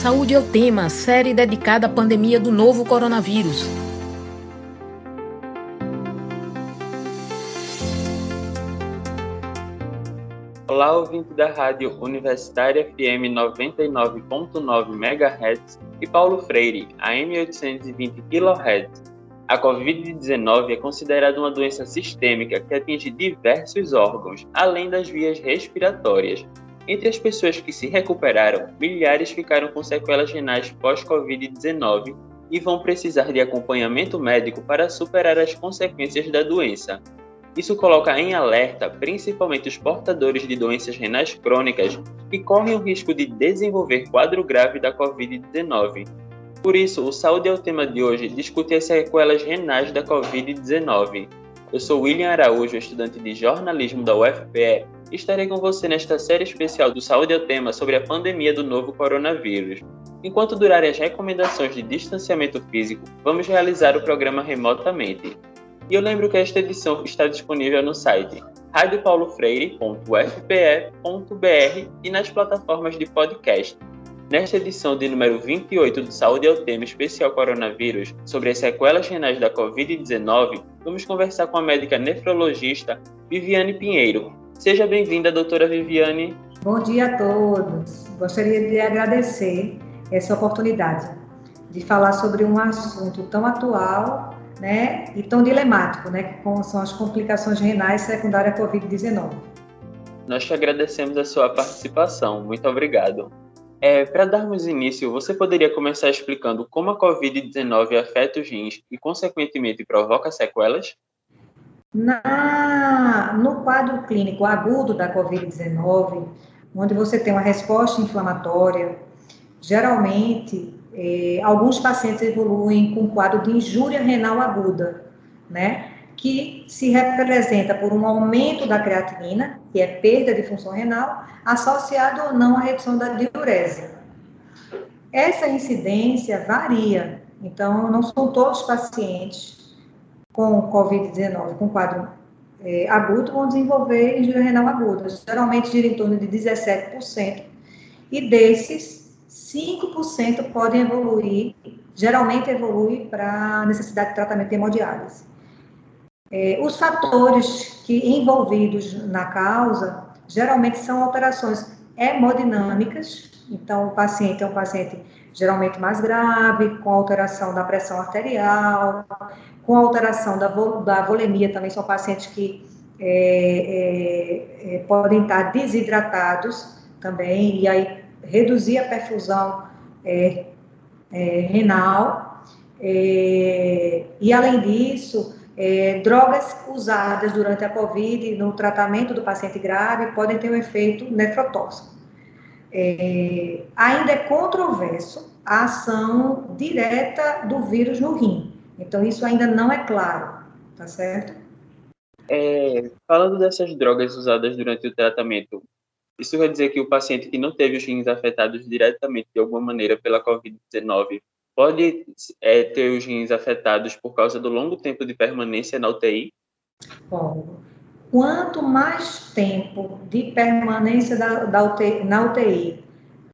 Saúde é o tema, série dedicada à pandemia do novo coronavírus. Olá, ouvinte da Rádio Universitária FM 99.9 MHz e Paulo Freire, AM 820 kHz. A Covid-19 é considerada uma doença sistêmica que atinge diversos órgãos, além das vias respiratórias, entre as pessoas que se recuperaram, milhares ficaram com sequelas renais pós-Covid-19 e vão precisar de acompanhamento médico para superar as consequências da doença. Isso coloca em alerta principalmente os portadores de doenças renais crônicas que correm o risco de desenvolver quadro grave da Covid-19. Por isso, o Saúde é o tema de hoje discute as sequelas renais da Covid-19. Eu sou William Araújo, estudante de jornalismo da UFPE estarei com você nesta série especial do Saúde ao Tema sobre a pandemia do novo coronavírus. Enquanto durarem as recomendações de distanciamento físico, vamos realizar o programa remotamente. E eu lembro que esta edição está disponível no site radiopaulofreire.fpe.br e nas plataformas de podcast. Nesta edição de número 28 do Saúde ao Tema Especial Coronavírus, sobre as sequelas renais da Covid-19, vamos conversar com a médica nefrologista Viviane Pinheiro, Seja bem-vinda, doutora Viviane. Bom dia a todos. Gostaria de agradecer essa oportunidade de falar sobre um assunto tão atual né, e tão dilemático, né, como são as complicações renais secundárias à Covid-19. Nós te agradecemos a sua participação. Muito obrigado. É, Para darmos início, você poderia começar explicando como a Covid-19 afeta os rins e, consequentemente, provoca sequelas? Na, no quadro clínico agudo da Covid-19, onde você tem uma resposta inflamatória, geralmente eh, alguns pacientes evoluem com quadro de injúria renal aguda, né? Que se representa por um aumento da creatinina, que é perda de função renal, associado ou não à redução da diurese. Essa incidência varia, então não são todos os pacientes com Covid-19, com quadro é, agudo, vão desenvolver injúria renal aguda. Geralmente gira em torno de 17%. E desses, 5% podem evoluir, geralmente evolui para necessidade de tratamento de hemodiálise. É, os fatores que envolvidos na causa geralmente são alterações hemodinâmicas, então o paciente é um paciente geralmente mais grave, com alteração da pressão arterial, com alteração da, vo da volemia, também são pacientes que é, é, é, podem estar desidratados também, e aí reduzir a perfusão é, é, renal. É, e além disso, drogas usadas durante a COVID no tratamento do paciente grave podem ter um efeito nefrotóxico. Ainda é controverso a ação direta do vírus no rim. Então, isso ainda não é claro, tá certo? É, falando dessas drogas usadas durante o tratamento, isso quer dizer que o paciente que não teve os rins afetados diretamente de alguma maneira pela Covid-19 pode é, ter os rins afetados por causa do longo tempo de permanência na UTI? Bom, quanto mais tempo de permanência da, da UTI, na UTI,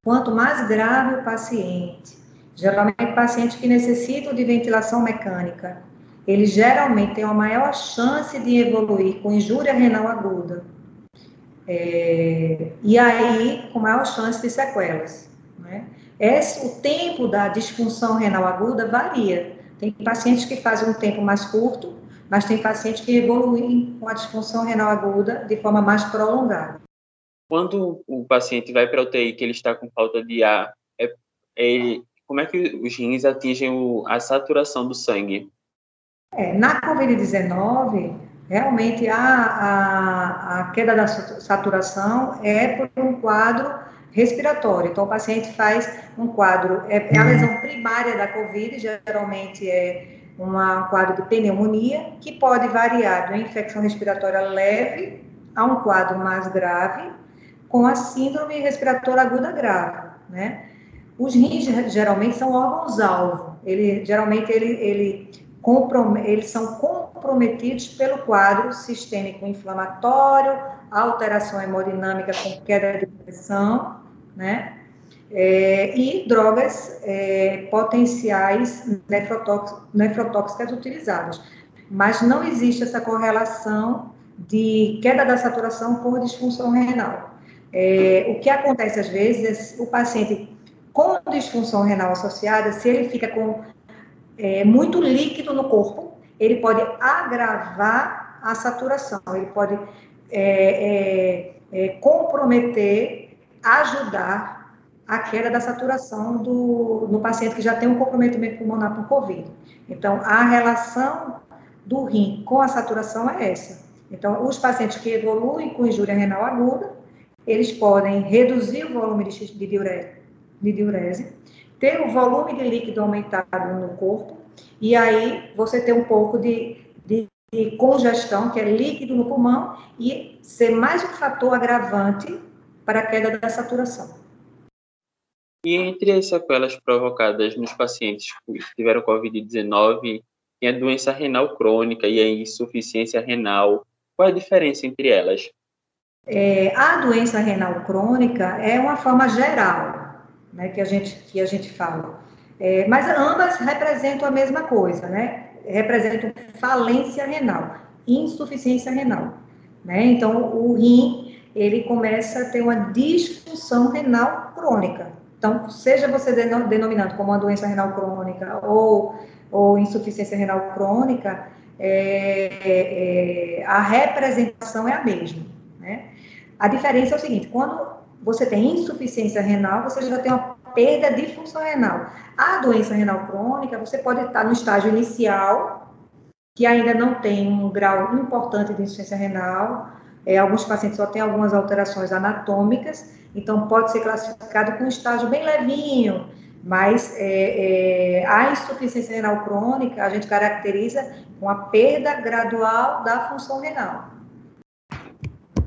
quanto mais grave o paciente, Geralmente, pacientes que necessitam de ventilação mecânica, eles geralmente têm uma maior chance de evoluir com injúria renal aguda. É, e aí, com maior chance de sequelas. Né? Esse, o tempo da disfunção renal aguda varia. Tem pacientes que fazem um tempo mais curto, mas tem pacientes que evoluem com a disfunção renal aguda de forma mais prolongada. Quando o paciente vai para a UTI que ele está com falta de ar, é, ele, como é que os rins atingem o, a saturação do sangue? É, na Covid-19, realmente a, a, a, queda da saturação é por um quadro respiratório. Então, o paciente faz um quadro, é, é a lesão primária da Covid, geralmente é uma, um quadro de pneumonia, que pode variar de uma infecção respiratória leve a um quadro mais grave, com a síndrome respiratória aguda grave, né? Os rins geralmente são órgãos-alvo. Ele, geralmente ele, ele eles são comprometidos pelo quadro sistêmico inflamatório, alteração hemodinâmica com queda de pressão, né? É, e drogas é, potenciais nefrotóxicas utilizadas. Mas não existe essa correlação de queda da saturação por disfunção renal. É, o que acontece às vezes é o paciente com disfunção renal associada, se ele fica com é, muito líquido no corpo, ele pode agravar a saturação, ele pode é, é, comprometer, ajudar a queda da saturação do, no paciente que já tem um comprometimento pulmonar por Covid. Então, a relação do rim com a saturação é essa. Então, os pacientes que evoluem com injúria renal aguda, eles podem reduzir o volume de, de, diurese, de diurese, ter o volume de líquido aumentado no corpo, e aí você ter um pouco de, de, de congestão, que é líquido no pulmão, e ser mais um fator agravante para a queda da saturação. E entre as sequelas provocadas nos pacientes que tiveram Covid-19, tem a doença renal crônica e a insuficiência renal. Qual é a diferença entre elas? É, a doença renal crônica é uma forma geral, né, que a gente que a gente fala. É, mas ambas representam a mesma coisa, né? Representam falência renal, insuficiência renal, né? Então o rim ele começa a ter uma disfunção renal crônica. Então, seja você denominando como uma doença renal crônica ou, ou insuficiência renal crônica, é, é, a representação é a mesma. Né? A diferença é o seguinte: quando você tem insuficiência renal, você já tem uma perda de função renal. A doença renal crônica, você pode estar no estágio inicial, que ainda não tem um grau importante de insuficiência renal. É, alguns pacientes só têm algumas alterações anatômicas, então pode ser classificado com um estágio bem levinho, mas é, é, a insuficiência renal crônica a gente caracteriza com a perda gradual da função renal.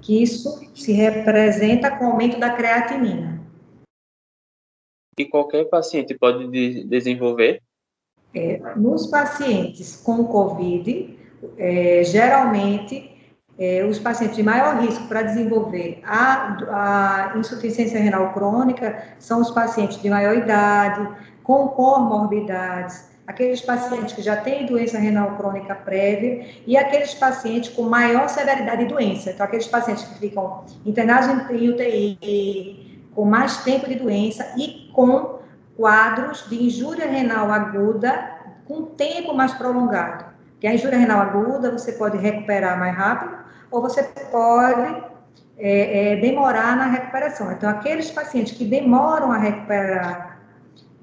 Que isso se representa com o aumento da creatinina. E qualquer paciente pode de desenvolver? É, nos pacientes com COVID, é, geralmente é, os pacientes de maior risco para desenvolver a, a, insuficiência renal crônica são os pacientes de maior idade, com comorbidades, aqueles pacientes que já têm doença renal crônica prévia e aqueles pacientes com maior severidade de doença. Então, aqueles pacientes que ficam internados em UTI, com mais tempo de doença e com quadros de injúria renal aguda com tempo mais prolongado. Que a injúria renal aguda você pode recuperar mais rápido ou você pode é, é, demorar na recuperação. Então, aqueles pacientes que demoram a recuperar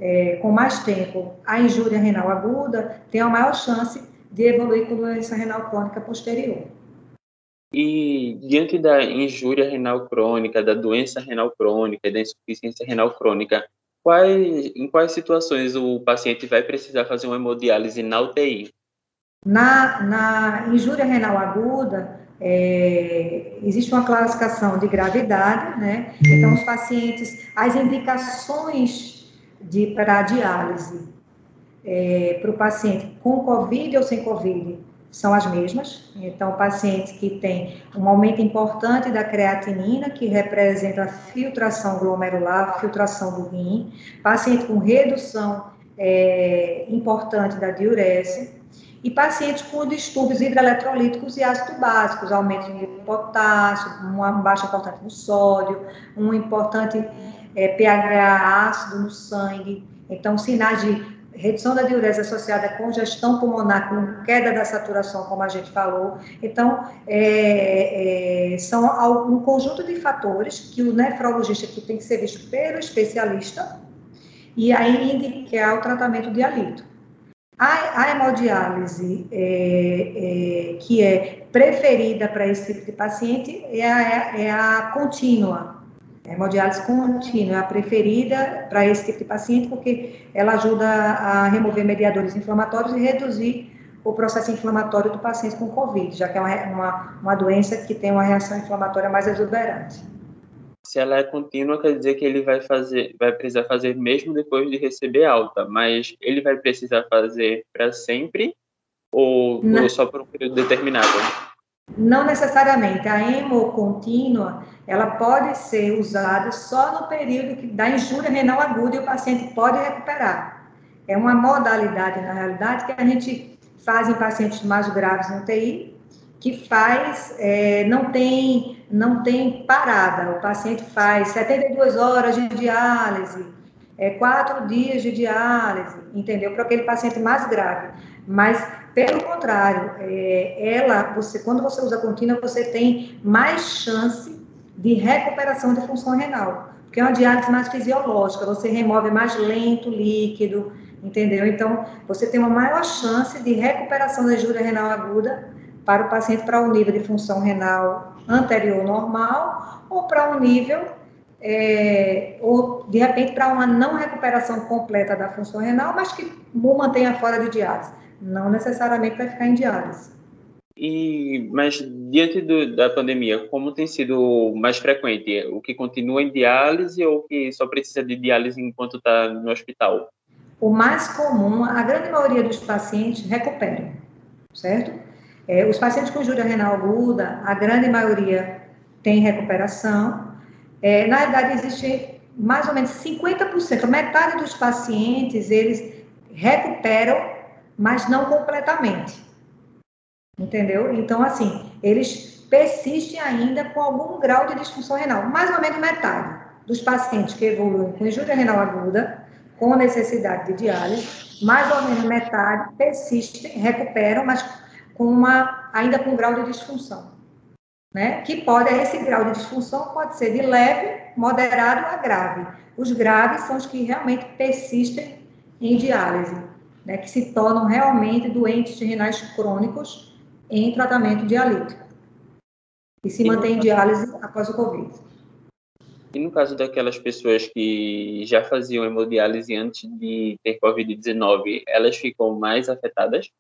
é, com mais tempo a injúria renal aguda têm a maior chance de evoluir com doença renal crônica posterior. E diante da injúria renal crônica, da doença renal crônica, da insuficiência renal crônica, quais, em quais situações o paciente vai precisar fazer uma hemodiálise na UTI? Na, na injúria renal aguda, é, existe uma classificação de gravidade, né? Então, os pacientes, as indicações de, para a diálise é, para o paciente com COVID ou sem COVID são as mesmas. Então, pacientes que têm um aumento importante da creatinina, que representa a filtração glomerular, a filtração do rim, paciente com redução é, importante da diurese, e pacientes com distúrbios hidroeletrolíticos e ácido básicos, aumento de potássio, uma baixa importante no sódio, um importante é, pH ácido no sangue. Então, sinais de redução da diurese associada a congestão pulmonar, com queda da saturação, como a gente falou. Então, é, é, são um conjunto de fatores que o nefrologista que tem que ser visto pelo especialista e aí indicar o tratamento de alito. A, hemodiálise é, é, que é preferida para esse tipo de paciente é a, é a contínua. A hemodiálise contínua é a preferida para esse tipo de paciente porque ela ajuda a remover mediadores inflamatórios e reduzir o processo inflamatório do paciente com COVID, já que é uma, uma, uma doença que tem uma reação inflamatória mais exuberante se ela é contínua, quer dizer que ele vai fazer, vai precisar fazer mesmo depois de receber alta, mas ele vai precisar fazer para sempre ou, ou, só por um período determinado? Não necessariamente. A hemocontínua ela pode ser usada só no período da injúria renal aguda e o paciente pode recuperar. É uma modalidade, na realidade, que a gente faz em pacientes mais graves no UTI, que faz, é, não, tem, não tem parada. O paciente faz 72 horas de diálise, é, quatro dias de diálise, entendeu? Para aquele paciente mais grave. Mas, pelo contrário, é, ela, você, quando você usa contínua, você tem mais chance de recuperação de função renal. Porque é uma diálise mais fisiológica, você remove mais lento o líquido, entendeu? Então, você tem uma maior chance de recuperação da injúria renal aguda para o paciente para um nível de função renal anterior normal ou para um nível é, ou de repente para uma não recuperação completa da função renal, mas que o mantenha fora de diálise. Não necessariamente vai ficar em diálise. E, mas diante do, da pandemia, como tem sido mais frequente? O que continua em diálise ou que só precisa de diálise enquanto está no hospital? O mais comum, a grande maioria dos pacientes recuperam, certo? É, os pacientes com injúria renal aguda, a grande maioria tem recuperação. É, na verdade, existe mais ou menos 50%, metade dos pacientes, eles recuperam, mas não completamente. Entendeu? Então, assim, eles persistem ainda com algum grau de disfunção renal. Mais ou menos metade dos pacientes que evoluem com injúria renal aguda, com necessidade de diálise, mais ou menos metade persistem, recuperam, mas com uma, ainda com um grau de disfunção. Né? Que pode, esse grau de disfunção pode ser de leve, moderado a grave. Os graves são os que realmente persistem em diálise, né? que se tornam realmente doentes renais crônicos em tratamento dialítico. E se mantém em diálise após o Covid. E no caso daquelas pessoas que já faziam hemodiálise antes de ter Covid-19, elas ficam mais afetadas?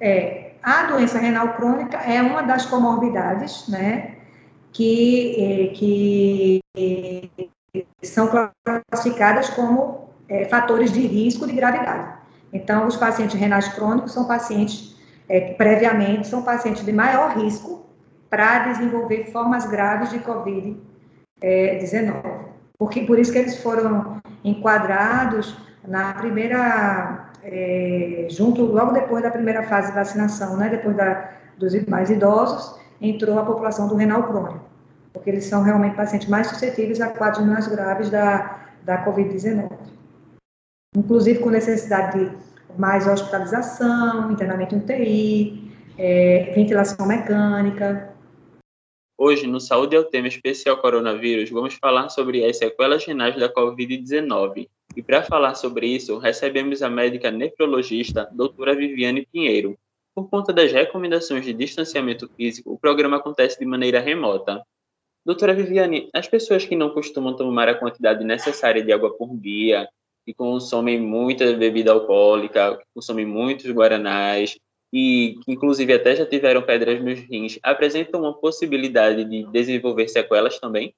É, a doença renal crônica é uma das comorbidades, né, que, é, que são classificadas como é, fatores de risco de gravidade. Então, os pacientes renais crônicos são pacientes, é, previamente, são pacientes de maior risco para desenvolver formas graves de COVID-19. Porque, por isso que eles foram enquadrados na primeira é, junto logo depois da primeira fase de vacinação, né, depois da, dos mais idosos, entrou a população do renal crônico, porque eles são realmente pacientes mais suscetíveis a quadros mais graves da, da Covid-19. Inclusive com necessidade de mais hospitalização, internamento em UTI, é, ventilação mecânica. Hoje, no Saúde é o tema especial coronavírus, vamos falar sobre as sequelas renais da Covid-19 e para falar sobre isso, recebemos a médica nefrologista doutora Viviane Pinheiro. Por conta das recomendações de distanciamento físico, o programa acontece de maneira remota. Doutora Viviane, as pessoas que não costumam tomar a quantidade necessária de água por dia, que consomem muita bebida alcoólica, que consomem muitos guaranás, e que inclusive até já tiveram pedras nos rins, apresentam uma possibilidade de desenvolver sequelas também?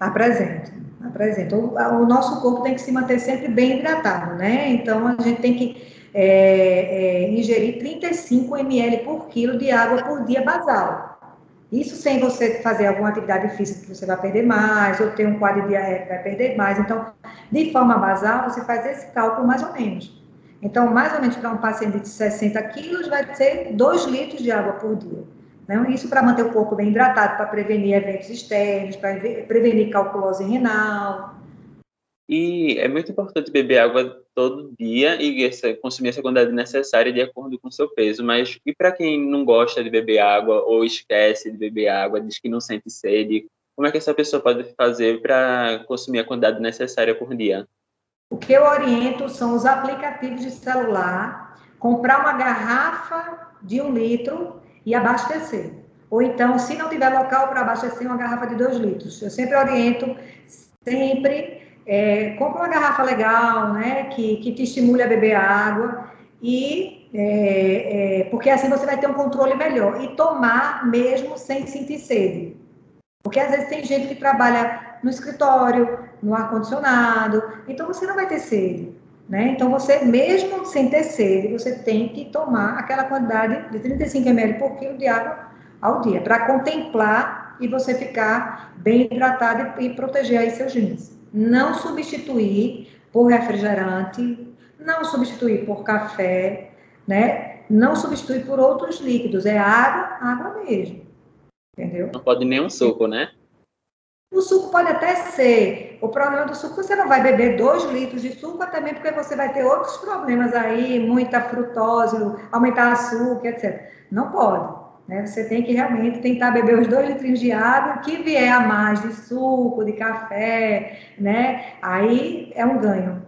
Apresenta, apresenta. O, o, nosso corpo tem que se manter sempre bem hidratado, né? Então, a gente tem que é, é, ingerir 35 ml por quilo de água por dia basal. Isso sem você fazer alguma atividade física que você vai perder mais, ou ter um quadro diarrético vai perder mais. Então, de forma basal, você faz esse cálculo mais ou menos. Então, mais ou menos para um paciente de 60 quilos, vai ser 2 litros de água por dia. Né? Isso para manter o corpo bem hidratado, para prevenir eventos externos, para prevenir calculose renal. E é muito importante beber água todo dia e consumir essa quantidade necessária de acordo com o seu peso. Mas e para quem não gosta de beber água ou esquece de beber água, diz que não sente sede, como é que essa pessoa pode fazer para consumir a quantidade necessária por dia? O que eu oriento são os aplicativos de celular, comprar uma garrafa de um litro e abastecer. Ou então, se não tiver local para abastecer, uma garrafa de 2 litros. Eu sempre oriento, sempre, é, compra uma garrafa legal, né, que, que te estimule a beber água, e é, é, porque assim você vai ter um controle melhor. E tomar mesmo sem sentir sede. Porque às vezes tem gente que trabalha no escritório, no ar-condicionado, então você não vai ter sede. Né? Então, você, mesmo sem ter sede, você tem que tomar aquela quantidade de 35 ml por quilo de água ao dia, para contemplar e você ficar bem hidratado e, e proteger aí seus rins. Não substituir por refrigerante, não substituir por café, né? Não substituir por outros líquidos, é água, água mesmo. Entendeu? Não pode nem um suco, né? O suco pode até ser. O problema do suco, você não vai beber dois litros de suco, também porque você vai ter outros problemas aí, muita frutose, aumentar açúcar, etc. Não pode. Né? Você tem que realmente tentar beber os dois litros de água, que vier a mais de suco, de café, né? Aí é um ganho.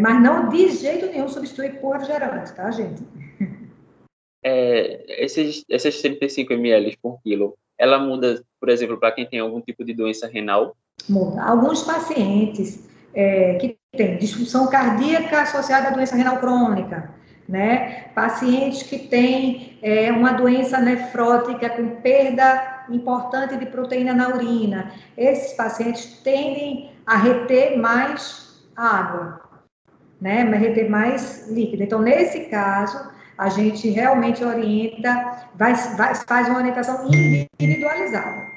Mas não de jeito nenhum substituir por refrigerante, tá, gente? É, esses, esses 35 ml por quilo, ela muda, por exemplo, para quem tem algum tipo de doença renal? Muda. Alguns pacientes é, que têm disfunção cardíaca associada à doença renal crônica, né? Pacientes que têm é, uma doença nefrótica com perda importante de proteína na urina, esses pacientes tendem a reter mais água, né? Reter mais líquido. Então, nesse caso, a gente realmente orienta, vai, vai, faz uma orientação individualizada.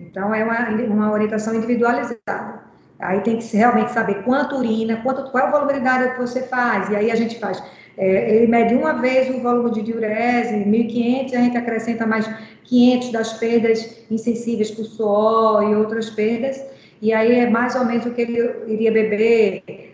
Então, é uma, uma orientação individualizada. Aí tem que realmente saber quanto urina, quanto, qual é o volume que você faz. E aí a gente faz, é, ele mede uma vez o volume de diurese, 1.500, a gente acrescenta mais 500 das perdas insensíveis por suor e outras perdas. E aí é mais ou menos o que ele iria beber,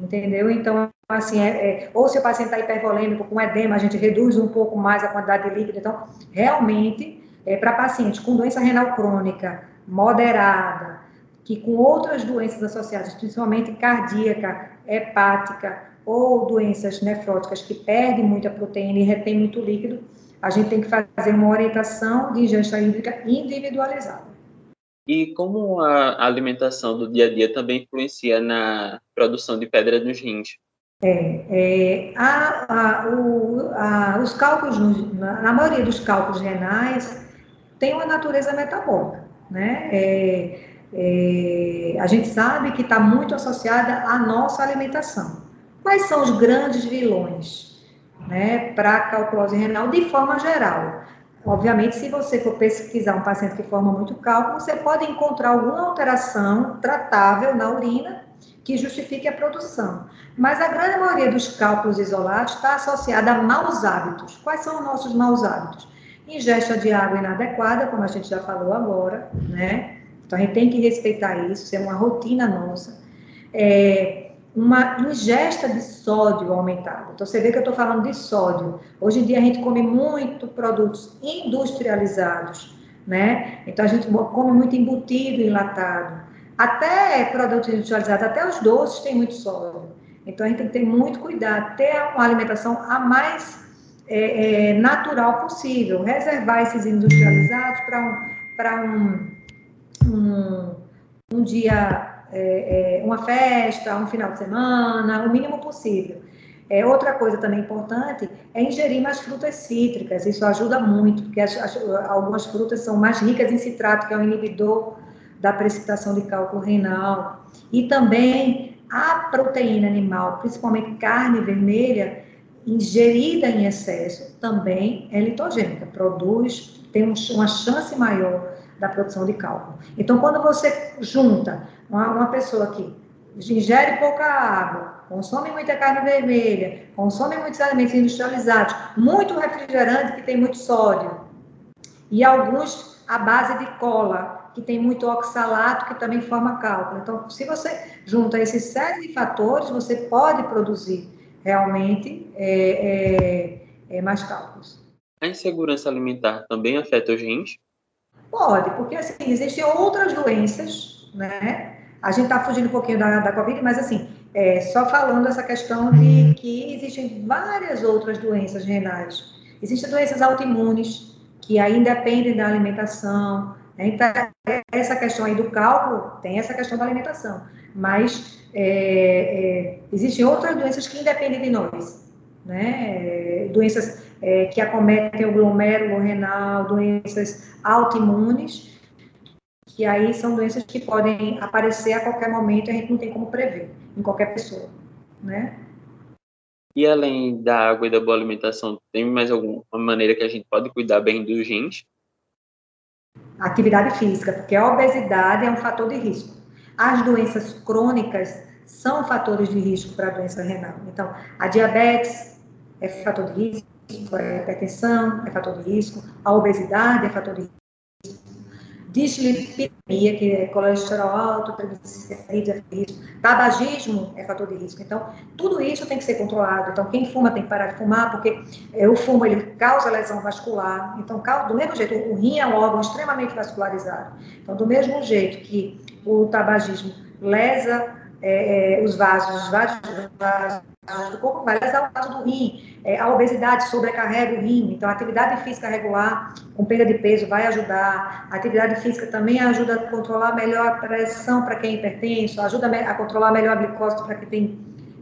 entendeu? Então, assim, é, é, ou se o paciente está hipervolêmico com edema, a gente reduz um pouco mais a quantidade de líquido. Então, realmente, é, para pacientes com doença renal crônica moderada, que com outras doenças associadas, principalmente cardíaca, hepática ou doenças nefróticas que perdem muita proteína e retém muito líquido, a gente tem que fazer uma orientação de ingesta hídrica individualizada. E como a alimentação do dia a dia também influencia na produção de pedra nos rins? É, é a, a, o, a, os cálculos, na, maioria dos cálculos renais, tem uma natureza metabólica, né? É, é, a gente sabe que está muito associada à nossa alimentação. Quais são os grandes vilões né, para a calculose renal de forma geral? Obviamente, se você for pesquisar um paciente que forma muito cálculo, você pode encontrar alguma alteração tratável na urina que justifique a produção. Mas a grande maioria dos cálculos isolados está associada a maus hábitos. Quais são os nossos maus hábitos? Ingesta de água inadequada, como a gente já falou agora, né? Então a gente tem que respeitar isso, isso é uma rotina nossa. É, uma ingesta de sódio aumentada. Então você vê que eu estou falando de sódio. Hoje em dia a gente come muito produtos industrializados, né? Então a gente come muito embutido enlatado. Até produtos industrializados, até os doces têm muito sódio. Então a gente tem que ter muito cuidado, ter uma alimentação a mais é, é, natural possível, reservar esses industrializados para um, um, um, um dia, é, é, uma festa, um final de semana, o mínimo possível. É, outra coisa também importante é ingerir mais frutas cítricas, isso ajuda muito, porque as, as, algumas frutas são mais ricas em citrato, que é um inibidor da precipitação de cálculo renal. E também a proteína animal, principalmente carne vermelha, ingerida em excesso, também é litogênica, produz, tem uma chance maior da produção de cálculo. Então, quando você junta uma, uma pessoa que ingere pouca água, consome muita carne vermelha, consome muitos alimentos industrializados, muito refrigerante que tem muito sódio, e alguns à base de cola, que tem muito oxalato, que também forma cálculo. Então, se você junta esses série de fatores, você pode produzir realmente é, é, é mais cálculos. A insegurança alimentar também afeta os rins? Pode, porque assim, existem outras doenças, né? A gente está fugindo um pouquinho da, da Covid, mas assim, é, só falando essa questão de que existem várias outras doenças renais. Existem doenças autoimunes, que aí dependem da alimentação. Né? Então, essa questão aí do cálculo, tem essa questão da alimentação. Mas é, é, existem outras doenças que independem de nós. Né? Doenças é, que acometem o glomérulo renal, doenças autoimunes, que aí são doenças que podem aparecer a qualquer momento e a gente não tem como prever em qualquer pessoa, né? E além da água e da boa alimentação, tem mais alguma maneira que a gente pode cuidar bem dos rins? atividade física, porque a obesidade é um fator de risco. As doenças crônicas são fatores de risco para a doença renal. Então, a diabetes é fator de risco, a hipertensão é fator de risco, a obesidade é fator de risco, dislipidemia, que é colesterol alto, triglicerídeos é risco, tabagismo é fator de risco. Então, tudo isso tem que ser controlado. Então, quem fuma tem que parar de fumar, porque é, o fumo ele causa lesão vascular. Então, do mesmo jeito, o rim é um órgão extremamente vascularizado. Então, do mesmo jeito que o tabagismo lesa é, é, os vasos, os vasos, vasos do corpo, vai lesar o vaso do rim. É, a obesidade sobrecarrega o rim, então a atividade física regular com perda de peso vai ajudar. A atividade física também ajuda a controlar melhor a pressão para quem é hipertenso, ajuda a controlar melhor a glicose para quem tem,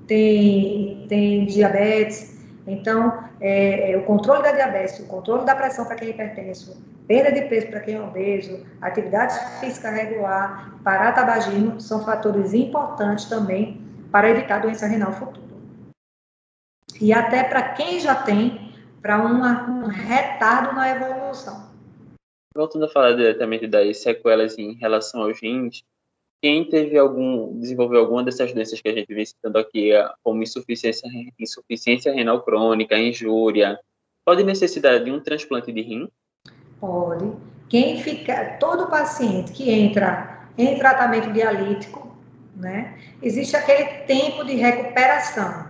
tem, tem diabetes. Então, é, é, o controle da diabetes, o controle da pressão para quem é hipertenso, perda de peso para quem é obeso, atividade física regular, parar tabagismo, são fatores importantes também para evitar doença renal futura. E até para quem já tem, para um retardo na evolução. Voltando a falar diretamente das sequelas em relação aos rins, quem teve algum, desenvolveu alguma dessas doenças que a gente vem citando aqui, como insuficiência, insuficiência renal crônica, injúria, pode necessitar de um transplante de rim? Pode. Quem fica, todo paciente que entra em tratamento dialítico, né, existe aquele tempo de recuperação,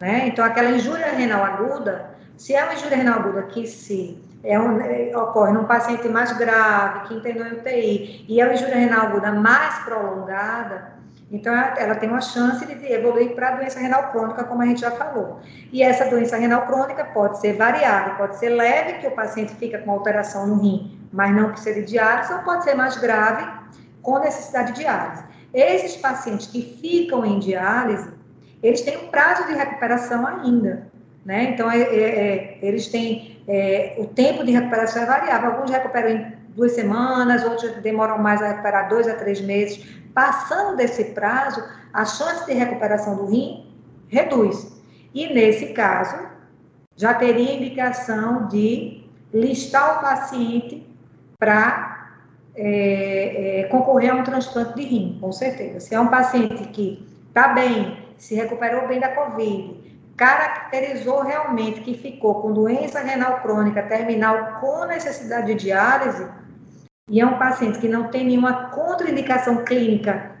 né? Então, aquela injúria renal aguda, se é uma injúria renal aguda que se é um, é, ocorre num paciente mais grave, que internou em UTI, e é uma injúria renal aguda mais prolongada, então ela, tem uma chance de evoluir para doença renal crônica, como a gente já falou. E essa doença renal crônica pode ser variável, pode ser leve, que o paciente fica com alteração no rim, mas não precisa de diálise, ou pode ser mais grave, com necessidade de diálise. Esses pacientes que ficam em diálise, eles têm um prazo de recuperação ainda. Né? Então, é, é, é eles têm é, o tempo de recuperação é variável. Alguns recuperam em duas semanas, outros demoram mais a recuperar dois a três meses. Passando desse prazo, a chance de recuperação do rim reduz. E nesse caso, já teria indicação de listar o paciente para é, é, concorrer a um transplante de rim, com certeza. Se é um paciente que está bem, se recuperou bem da Covid, caracterizou realmente que ficou com doença renal crônica terminal com necessidade de diálise, e é um paciente que não tem nenhuma contraindicação clínica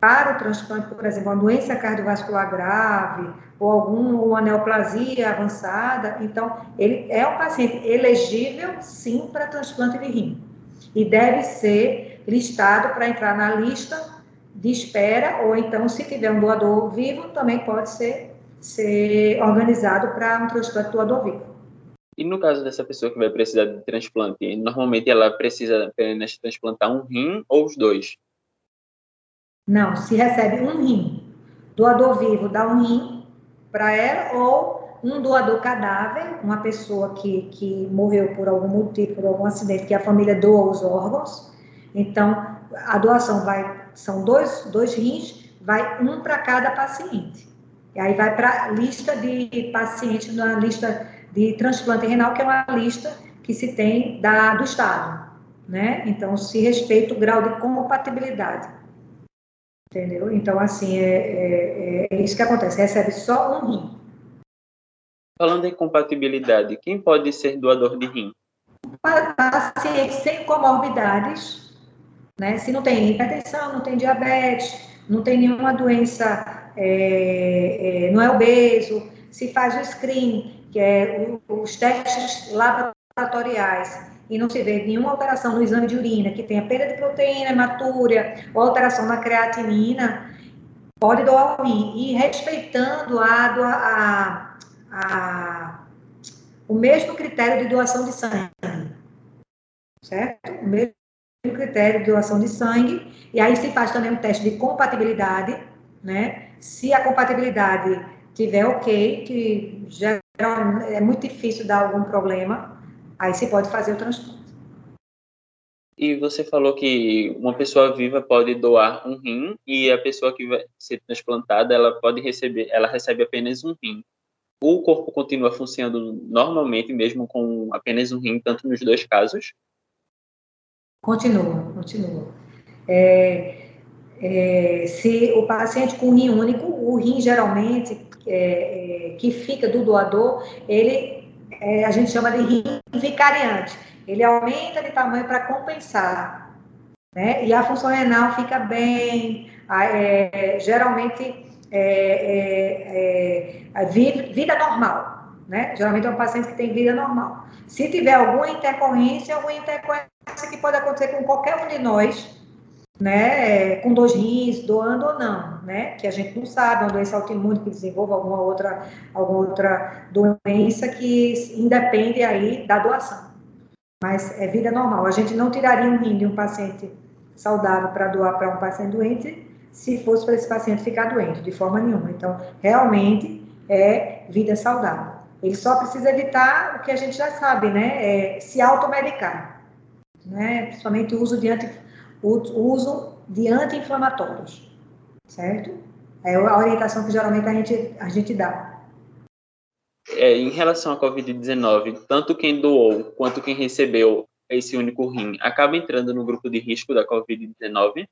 para o transplante, por exemplo, uma doença cardiovascular grave ou alguma neoplasia avançada, então ele é um paciente elegível sim para transplante de rim e deve ser listado para entrar na lista de espera ou então se tiver um doador vivo também pode ser ser organizado para um transplante doador vivo. E no caso dessa pessoa que vai precisar de transplante, normalmente ela precisa apenas transplantar um rim ou os dois? Não, se recebe um rim. Doador vivo dá um rim para ela ou um doador cadáver, uma pessoa que, que morreu por algum motivo, por algum acidente, que a família doa os órgãos. Então, a doação vai, são dois, dois rins, vai um para cada paciente. E aí vai para a lista de pacientes na lista de transplante renal, que é uma lista que se tem da, do Estado, né? Então, se respeita o grau de compatibilidade. Entendeu? Então, assim, é, é, é isso que acontece, recebe só um rim. Falando em compatibilidade, quem pode ser doador de rim? Pacientes sem comorbidades, né? Se não tem hipertensão, não tem diabetes, não tem nenhuma doença é, é, não é obeso, se faz o screen, que é os testes laboratoriais, e não se vê nenhuma alteração no exame de urina, que tenha perda de proteína hematúria ou alteração na creatinina, pode doar o rim. E respeitando a, a, a, o mesmo critério de doação de sangue. Certo? O mesmo critério de doação de sangue. E aí se faz também um teste de compatibilidade, né? Se a compatibilidade tiver ok, que já é muito difícil dar algum problema, aí se pode fazer o transplante. E você falou que uma pessoa viva pode doar um rim e a pessoa que vai ser transplantada, ela pode receber, ela recebe apenas um rim. O corpo continua funcionando normalmente mesmo com apenas um rim, tanto nos dois casos? Continua, continua. É, é, se o paciente com rim único, o rim geralmente é, é que fica do doador, ele é, a gente chama de rim vicariante. Ele aumenta de tamanho para compensar, né? E a função renal fica bem, é, geralmente é, vida, vida normal, né? Geralmente é um paciente que tem vida normal. Se tiver alguma intercorrência, alguma intercorrência que pode acontecer com qualquer um de nós, né, com dois rins, doando ou não, né, que a gente não sabe, uma doença autoimune que desenvolve alguma outra, alguma outra doença que independe aí da doação. Mas é vida normal. A gente não tiraria um rim de um paciente saudável para doar para um paciente doente se fosse para esse paciente ficar doente, de forma nenhuma. Então, realmente é vida saudável. Ele só precisa evitar o que a gente já sabe, né? É se automedicar, né? Principalmente o uso de anti, uso de anti-inflamatórios, certo? É a orientação que geralmente a gente, a gente dá. É, em relação à Covid-19, tanto quem doou quanto quem recebeu esse único rim acaba entrando no grupo de risco da Covid-19?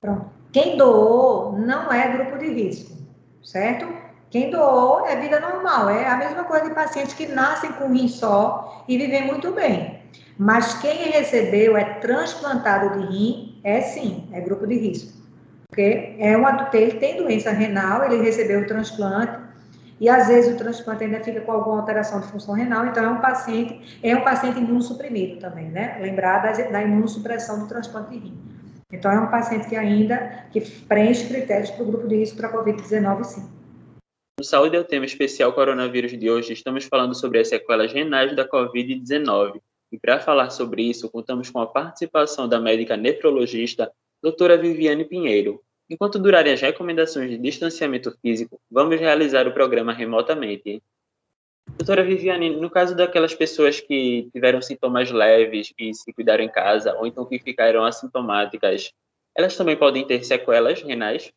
Pronto. Quem doou não é grupo de risco, certo? Quem doou é vida normal, é a mesma coisa de pacientes que nascem com um rim só e vivem muito bem. Mas quem recebeu é transplantado de rim, é sim, é grupo de risco. Porque é um adulto, ele tem doença renal, ele recebeu o transplante, e às vezes o transplante ainda fica com alguma alteração de função renal, então é um paciente, é um paciente imunossuprimido também, né? Lembrar da, da imunossupressão do transplante de rim. Então é um paciente que ainda que preenche critérios para o grupo de risco para a COVID-19, sim. No Saúde é o tema especial coronavírus de hoje, estamos falando sobre as sequelas renais da Covid-19. E para falar sobre isso, contamos com a participação da médica nefrologista, doutora Viviane Pinheiro. Enquanto durarem as recomendações de distanciamento físico, vamos realizar o programa remotamente. Doutora Viviane, no caso daquelas pessoas que tiveram sintomas leves e se cuidaram em casa, ou então que ficaram assintomáticas, elas também podem ter sequelas renais?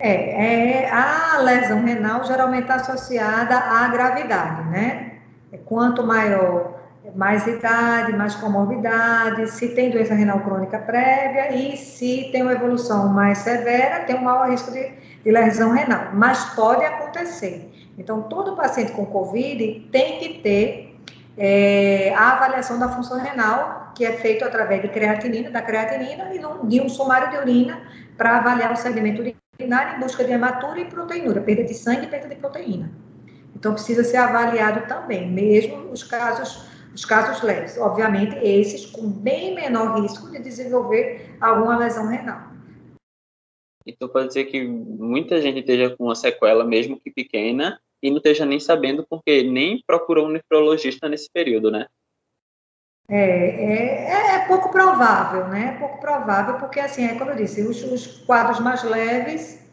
É, é a lesão renal geralmente está associada à gravidade, né? Quanto maior mais idade, mais comorbidade, se tem doença renal crônica prévia e se tem uma evolução mais severa, tem um maior risco de, de lesão renal. Mas pode acontecer. Então, todo paciente com COVID tem que ter é, a avaliação da função renal, que é feito através de creatinina, da creatinina e de um sumário de urina para avaliar o segmento urinário em busca de hematura e proteinúria, perda de sangue e perda de proteína. Então, precisa ser avaliado também, mesmo os casos os casos leves, obviamente, esses com bem menor risco de desenvolver alguma lesão renal. Então pode ser que muita gente esteja com uma sequela, mesmo que pequena, e não esteja nem sabendo porque nem procurou um nefrologista nesse período, né? É, é, é, pouco provável, né? É pouco provável, porque assim, é como eu disse, os, os quadros mais leves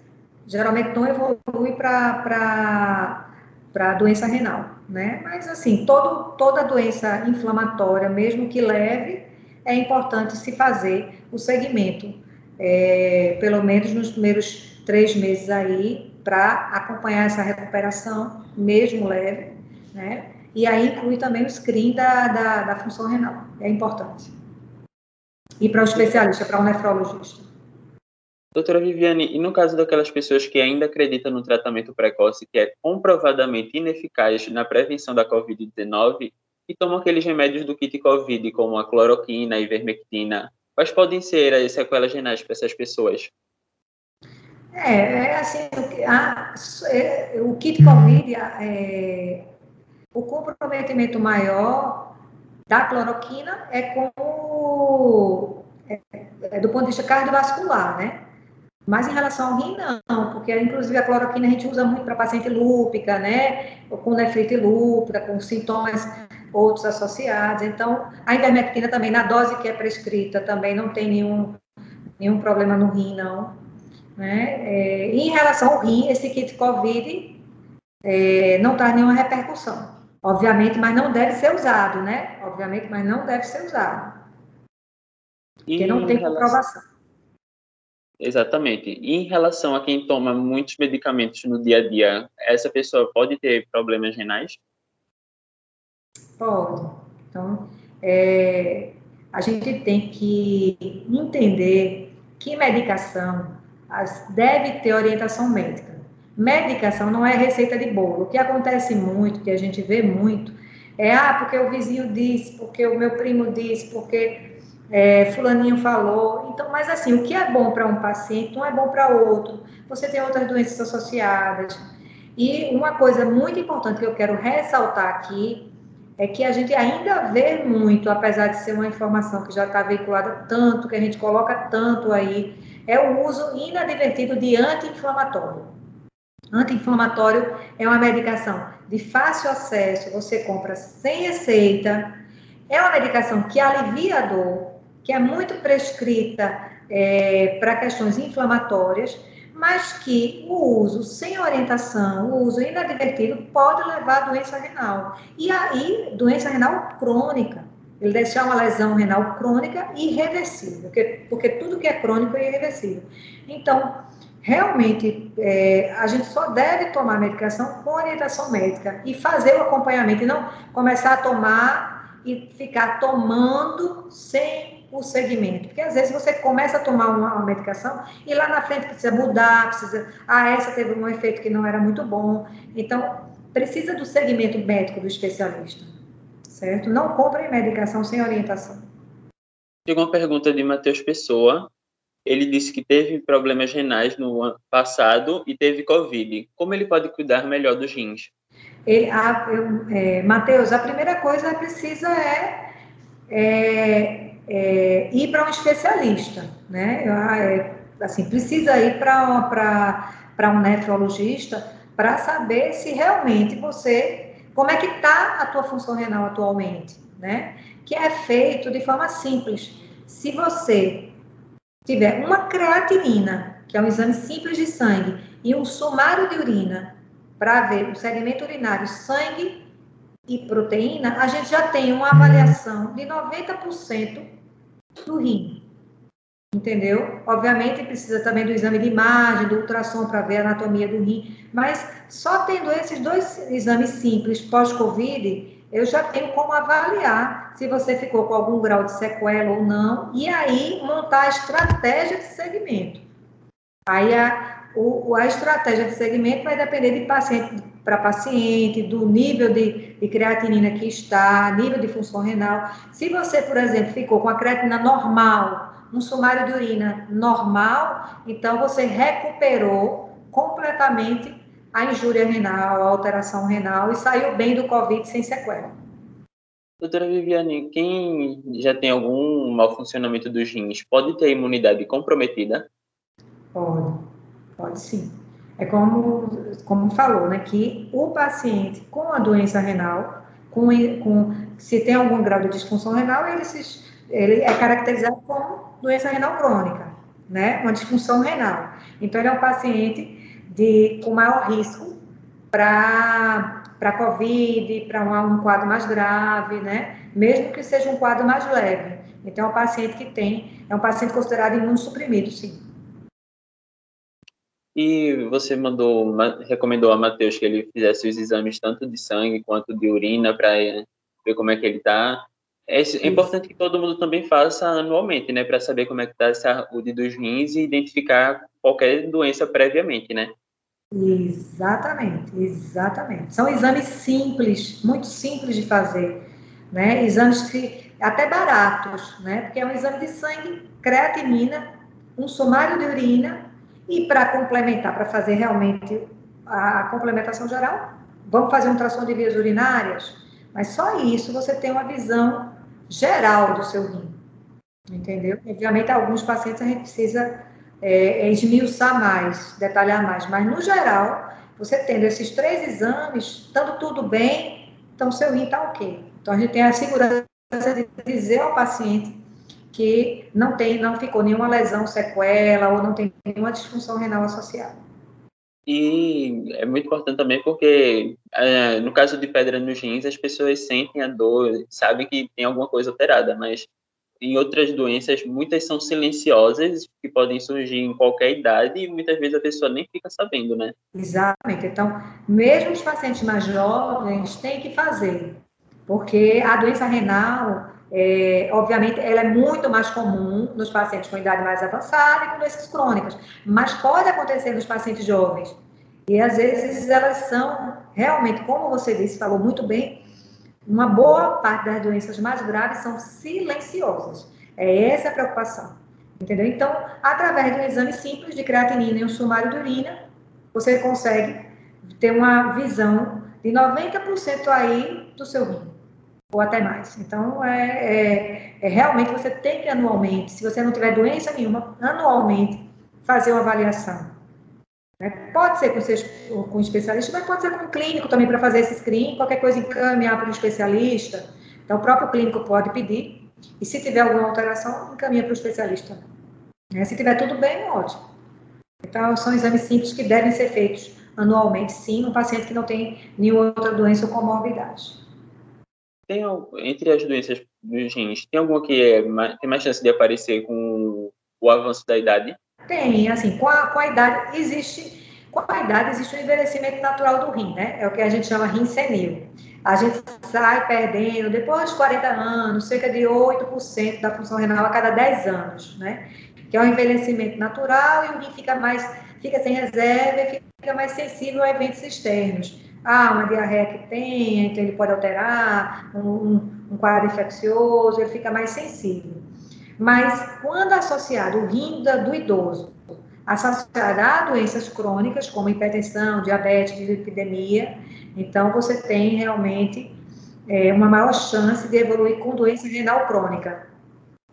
geralmente não evoluem para para doença renal, né? Mas assim, todo, toda doença inflamatória, mesmo que leve, é importante se fazer o segmento, é, pelo menos nos primeiros três meses aí, para acompanhar essa recuperação, mesmo leve, né? E aí inclui também o screen da, da, da função renal, é importante. E para o especialista, para o nefrologista. Doutora Viviane, e no caso daquelas pessoas que ainda acreditam no tratamento precoce, que é comprovadamente ineficaz na prevenção da Covid-19, e tomam aqueles remédios do kit Covid, como a cloroquina, a ivermectina, quais podem ser as sequelas renais para essas pessoas? É, é assim, a, é, o kit Covid, é, o comprometimento maior da cloroquina é é, é, do ponto de vista cardiovascular, né? Mas em relação ao rim, não, porque inclusive a cloroquina a gente usa muito para paciente lúpica, né? Ou com nefrite lúpica, com sintomas outros associados. Então, a ivermectina também, na dose que é prescrita, também não tem nenhum, nenhum problema no rim, não. Né? É, em relação ao rim, esse kit COVID é, não traz nenhuma repercussão. Obviamente, mas não deve ser usado, né? Obviamente, mas não deve ser usado. Porque não tem comprovação. Exatamente. E em relação a quem toma muitos medicamentos no dia a dia, essa pessoa pode ter problemas renais? Pode. Então, é, a gente tem que entender que medicação deve ter orientação médica. Medicação não é receita de bolo. O que acontece muito, que a gente vê muito, é ah, porque o vizinho disse, porque o meu primo disse, porque é, fulaninho falou. Então, mas assim, o que é bom para um paciente não é bom para outro. Você tem outras doenças associadas. E uma coisa muito importante que eu quero ressaltar aqui é que a gente ainda vê muito, apesar de ser uma informação que já está veiculada tanto, que a gente coloca tanto aí, é o uso inadvertido de anti-inflamatório. Anti-inflamatório é uma medicação de fácil acesso, você compra sem receita, é uma medicação que alivia a dor, que é muito prescrita é, para questões inflamatórias, mas que o uso sem orientação, o uso inadvertido, pode levar a doença renal. E aí, doença renal crônica. Ele deixar uma lesão renal crônica irreversível, porque, porque tudo que é crônico é irreversível. Então, realmente, é, a gente só deve tomar medicação com orientação médica e fazer o acompanhamento, e não começar a tomar e ficar tomando sem o segmento. Porque às vezes você começa a tomar uma, uma, medicação e lá na frente precisa mudar, precisa. Ah, essa teve um efeito que não era muito bom. Então, precisa do segmento médico do especialista. Certo? Não compre medicação sem orientação. Chegou uma pergunta de Matheus Pessoa. Ele disse que teve problemas renais no ano passado e teve Covid. Como ele pode cuidar melhor dos rins? Ele, a, eu, é, Matheus, a primeira coisa precisa é, é é, ir para um especialista, né? Ah, é, assim, precisa ir para um nefrologista para saber se realmente você, como é que está a tua função renal atualmente, né? Que é feito de forma simples. Se você tiver uma creatinina, que é um exame simples de sangue, e um sumário de urina para ver o segmento urinário, sangue e proteína, a gente já tem uma avaliação de 90% do rim. Entendeu? Obviamente precisa também do exame de imagem, do ultrassom para ver a anatomia do rim, mas só tendo esses dois exames simples pós-Covid, eu já tenho como avaliar se você ficou com algum grau de sequela ou não, e aí montar a estratégia de segmento. Aí a, o, a estratégia de segmento vai depender de paciente para paciente, do nível de, de, creatinina que está, nível de função renal. Se você, por exemplo, ficou com a creatinina normal, um sumário de urina normal, então você recuperou completamente a injúria renal, a alteração renal e saiu bem do Covid sem sequela. Doutora Viviane, quem já tem algum mau funcionamento dos rins pode ter imunidade comprometida? Pode, pode sim. É como, como falou, né, que o paciente com a doença renal, com, com, se tem algum grau de disfunção renal, ele, se, ele é caracterizado como doença renal crônica, né, uma disfunção renal. Então, ele é um paciente de, com maior risco para para COVID, para um, um, quadro mais grave, né? Mesmo que seja um quadro mais leve. Então, é um paciente que tem, é um paciente considerado imunossuprimido, sim. E você mandou, recomendou a Matheus que ele fizesse os exames tanto de sangue quanto de urina para ver como é que ele está. É, é, importante que todo mundo também faça anualmente, né, para saber como é que está a saúde dos rins e identificar qualquer doença previamente, né? Exatamente, exatamente. São exames simples, muito simples de fazer, né? Exames que até baratos, né? Porque é um exame de sangue, creatinina, um sumário de urina e para complementar, para fazer realmente a complementação geral, vamos fazer um ultrassom de vias urinárias, mas só isso você tem uma visão geral do seu rim, entendeu? Obviamente, alguns pacientes a gente precisa é, esmiuçar mais, detalhar mais, mas no geral, você tendo esses três exames, estando tudo bem, então seu rim está ok. Então a gente tem a segurança de dizer ao paciente que não tem, não ficou nenhuma lesão, sequela ou não tem nenhuma disfunção renal associada. E é muito importante também porque, é, no caso de pedra nos rins, as pessoas sentem a dor, sabem que tem alguma coisa alterada, mas em outras doenças, muitas são silenciosas, que podem surgir em qualquer idade e muitas vezes a pessoa nem fica sabendo, né? Exatamente. Então, mesmo os pacientes mais jovens têm que fazer, porque a doença renal, é, obviamente, ela é muito mais comum nos pacientes com idade mais avançada e com doenças crônicas, mas pode acontecer nos pacientes jovens. E às vezes elas são realmente, como você disse, falou muito bem, uma boa parte das doenças mais graves são silenciosas. É essa a preocupação. Entendeu? Então, através de um exame simples de creatinina e um sumário de urina, você consegue ter uma visão de 90% aí do seu rim, ou até mais. Então, é, é, é, realmente você tem que anualmente, se você não tiver doença nenhuma, anualmente fazer uma avaliação. Né? Pode ser com, seus, com um especialista, mas pode ser com um clínico também para fazer esse screen, qualquer coisa encaminhar para um especialista. Então, o próprio clínico pode pedir, e se tiver alguma alteração, encaminha para o especialista. Né? Se tiver tudo bem, ótimo. Então, são exames simples que devem ser feitos anualmente, sim, no paciente que não tem nenhuma outra doença ou comorbidade. Tem, entre as doenças dos rins, tem alguma que é, tem mais chance de aparecer com o avanço da idade? Tem, assim, com a, com a idade existe, com a idade existe o envelhecimento natural do rim, né? É o que a gente chama rim senil. A gente sai perdendo, depois dos 40 anos, cerca de 8% da função renal a cada 10 anos, né? Que é o envelhecimento natural e o rim fica mais, fica sem reserva fica mais sensível a eventos externos. Ah, uma diarreia que tem, então ele pode alterar, um, um quadro infeccioso, ele fica mais sensível. Mas quando associado o rim do idoso, associado a doenças crônicas, como hipertensão, diabetes, epidemia, então você tem realmente é, uma maior chance de evoluir com doença renal crônica,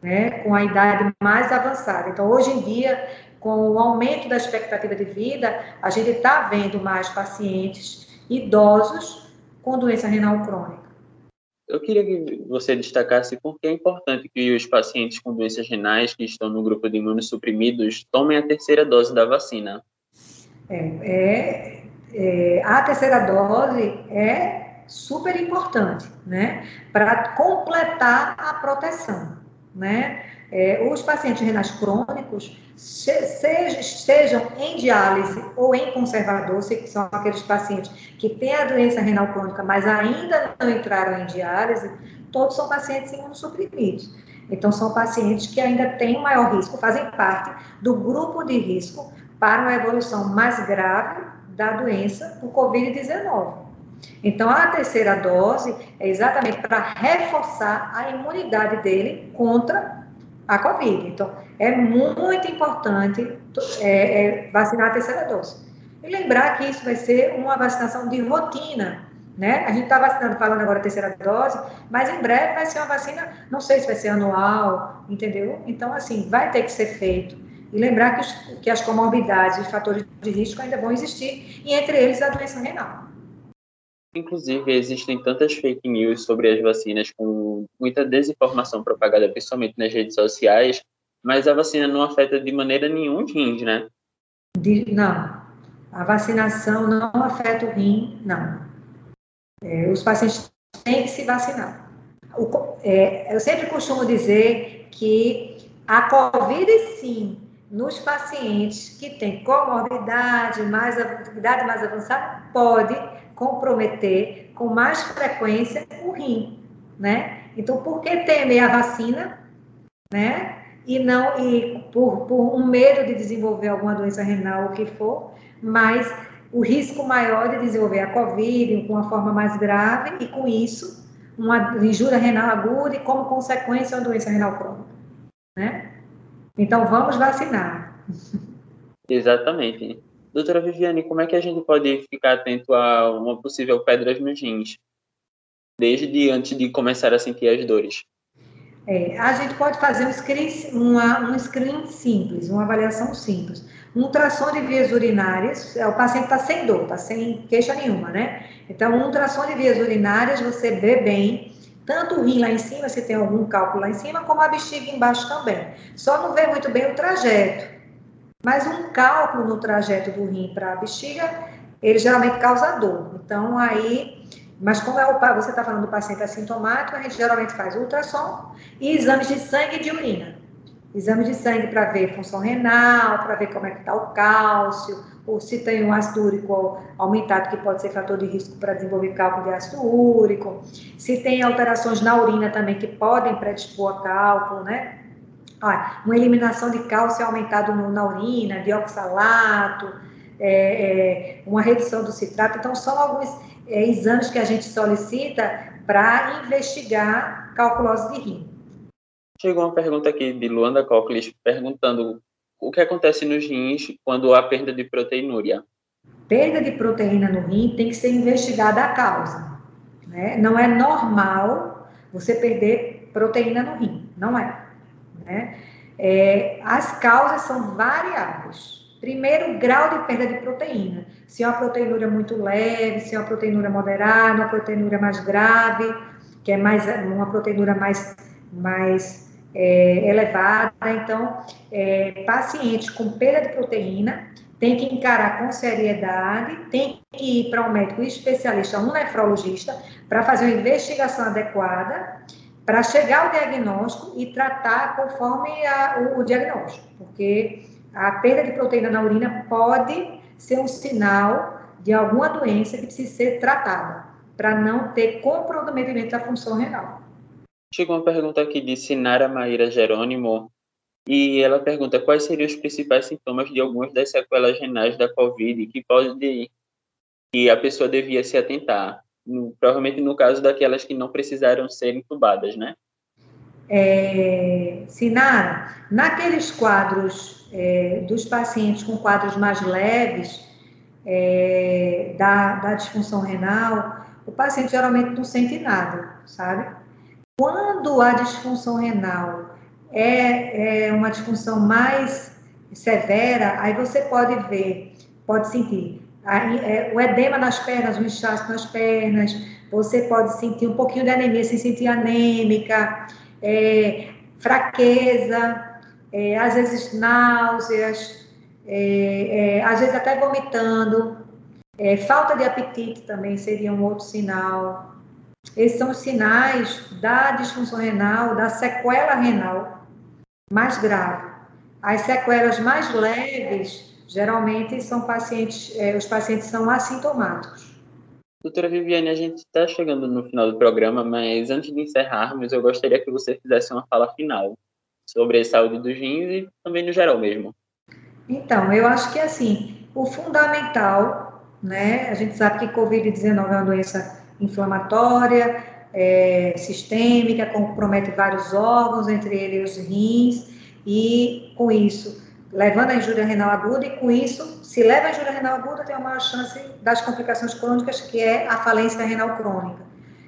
né, com a idade mais avançada. Então, hoje em dia, com o aumento da expectativa de vida, a gente está vendo mais pacientes idosos com doença renal crônica. Eu queria que você destacasse por que é importante que os pacientes com doenças renais que estão no grupo de imunossuprimidos tomem a terceira dose da vacina. É, é, é, a terceira dose é super importante, né? Para completar a proteção, né? É, os pacientes renais crônicos, se, sejam em diálise ou em conservador, que são aqueles pacientes que têm a doença renal crônica, mas ainda não entraram em diálise, todos são pacientes imunossuprimidos. Então, são pacientes que ainda têm maior risco, fazem parte do grupo de risco para uma evolução mais grave da doença por Covid-19. Então, a terceira dose é exatamente para reforçar a imunidade dele contra a Covid. Então, é muito importante é, é, vacinar a terceira dose. E lembrar que isso vai ser uma vacinação de rotina, né? A gente está vacinando, falando agora a terceira dose, mas em breve vai ser uma vacina, não sei se vai ser anual, entendeu? Então, assim, vai ter que ser feito. E lembrar que, os, que as comorbidades e fatores de risco ainda vão existir, e entre eles a doença renal. Inclusive, existem tantas fake news sobre as vacinas, com muita desinformação propagada, principalmente nas redes sociais, mas a vacina não afeta de maneira nenhuma os rins, né? De, não. A vacinação não afeta o rim, não. É, os pacientes têm que se vacinar. O, é, eu sempre costumo dizer que a Covid, sim, nos pacientes que têm comorbidade, mais, idade mais avançada, pode comprometer com mais frequência o rim, né? Então, por que temer a vacina, né? E não, e por, por um medo de desenvolver alguma doença renal, o que for, mas o risco maior de desenvolver a COVID com uma forma mais grave e, com isso, uma injúria renal aguda e, como consequência, uma doença renal crônica, né? Então, vamos vacinar. Exatamente. Doutora Viviane, como é que a gente pode ficar atento a uma possível pedra nos rins, desde antes de começar a sentir as dores? É, a gente pode fazer um screen, uma, um screen simples, uma avaliação simples. Um ultrassom de vias urinárias, é, o paciente está sem dor, está sem queixa nenhuma, né? Então, um ultrassom de vias urinárias, você vê bem, tanto o rim lá em cima, se tem algum cálculo lá em cima, como a bexiga embaixo também. Só não vê muito bem o trajeto. Mas um cálculo no trajeto do rim para a bexiga, ele geralmente causa dor. Então, aí, mas como é o, você está falando do paciente assintomático, a gente geralmente faz ultrassom e exames de sangue e de urina. exame de sangue para ver função renal, para ver como é que está o cálcio, ou se tem um ácido úrico aumentado, que pode ser fator de risco para desenvolver cálculo de ácido úrico, se tem alterações na urina também que podem predispor a cálculo, né? Ah, uma eliminação de cálcio aumentado no, na urina, de oxalato, é, é, uma redução do citrato. Então, são alguns é, exames que a gente solicita para investigar calculose de rim. Chegou uma pergunta aqui de Luanda Cochlear perguntando o que acontece nos rins quando há perda de proteinúria? Perda de proteína no rim tem que ser investigada a causa. Né? Não é normal você perder proteína no rim, não é. Né? é as causas são variáveis. Primeiro, grau de perda de proteína. Se é uma proteinúria muito leve, se é uma proteinúria moderada, uma proteinúria mais grave, que é mais uma proteinúria mais, mais é, elevada. Então, é, pacientes com perda de proteína tem que encarar com seriedade, tem que ir para um médico especialista, um nefrologista, para fazer uma investigação adequada, para chegar ao diagnóstico e tratar conforme a, o, o diagnóstico, porque a perda de proteína na urina pode ser um sinal de alguma doença que precisa ser tratada, para não ter comprometimento da função renal. Chegou uma pergunta aqui de Sinara Maíra Jerônimo, e ela pergunta quais seriam os principais sintomas de algumas das sequelas renais da COVID que pode que a pessoa devia se atentar, no, provavelmente no caso daquelas que não precisaram ser intubadas, né? É, Sinara, naqueles quadros é, dos pacientes com quadros mais leves é, da, da disfunção renal, o paciente geralmente não sente nada, sabe? Quando a disfunção renal é, é uma disfunção mais severa, aí você pode ver, pode sentir o edema nas pernas, o inchaço nas pernas, você pode sentir um pouquinho de anemia, se sentir anêmica, é, fraqueza, é, às vezes náuseas, é, é, às vezes até vomitando, é, falta de apetite também seria um outro sinal. Esses são os sinais da disfunção renal, da sequela renal mais grave. As sequelas mais leves, geralmente, são pacientes, é, os pacientes são assintomáticos. Doutora Viviane, a gente está chegando no final do programa, mas antes de encerrarmos, eu gostaria que você fizesse uma fala final sobre a saúde dos rins e também no geral mesmo. Então, eu acho que assim, o fundamental, né? A gente sabe que Covid-19 é uma doença inflamatória, é, sistêmica, compromete vários órgãos, entre eles os rins, e com isso, levando a injúria renal aguda, e com isso, se leva a injúria renal aguda, tem uma maior chance das complicações crônicas, que é a falência renal crônica,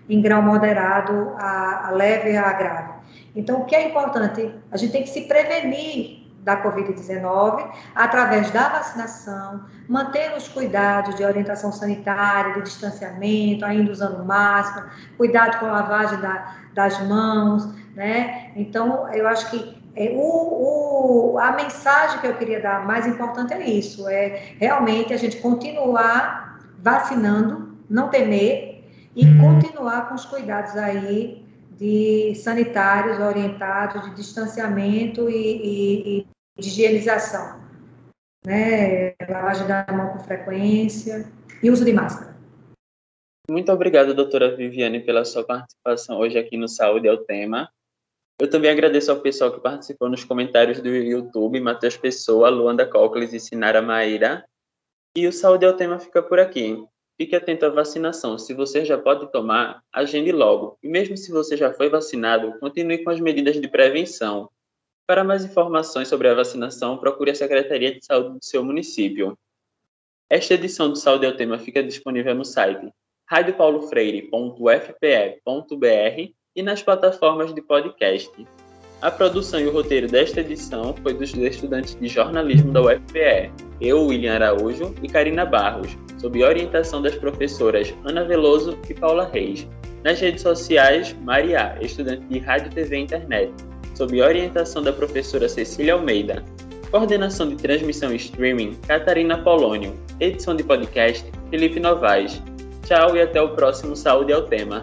em grau moderado a, a leve a grave. Então, o que é importante? A gente tem que se prevenir da Covid-19 através da vacinação, mantendo os cuidados de orientação sanitária, de distanciamento, ainda usando máscara, cuidado com a lavagem da, das mãos, né? Então, eu acho que o, o, a mensagem que eu queria dar mais importante é isso, é realmente a gente continuar vacinando, não temer e continuar com os cuidados aí de sanitários orientados, de distanciamento e, e, de higienização, né? Lavagem da mão com frequência e uso de máscara. Muito obrigado, doutora Viviane, pela sua participação hoje aqui no Saúde é o Tema. Eu também agradeço ao pessoal que participou nos comentários do YouTube, Matheus Pessoa, Luanda Cócles e Sinara Maíra. E o Saúde é o Tema fica por aqui. Fique atento à vacinação. Se você já pode tomar, agende logo. E mesmo se você já foi vacinado, continue com as medidas de prevenção. Para mais informações sobre a vacinação, procure a Secretaria de Saúde do seu município. Esta edição do Saúde é o Tema fica disponível no site radiopaulofreire.fpe.br e nas plataformas de podcast. A produção e o roteiro desta edição foi dos estudantes de jornalismo da UFPE, eu, William Araújo e Karina Barros, sob orientação das professoras Ana Veloso e Paula Reis. Nas redes sociais, Maria, estudante de Rádio, TV e Internet sob orientação da professora Cecília Almeida. Coordenação de transmissão e streaming, Catarina Polônio. Edição de podcast, Felipe Novaes. Tchau e até o próximo Saúde ao Tema.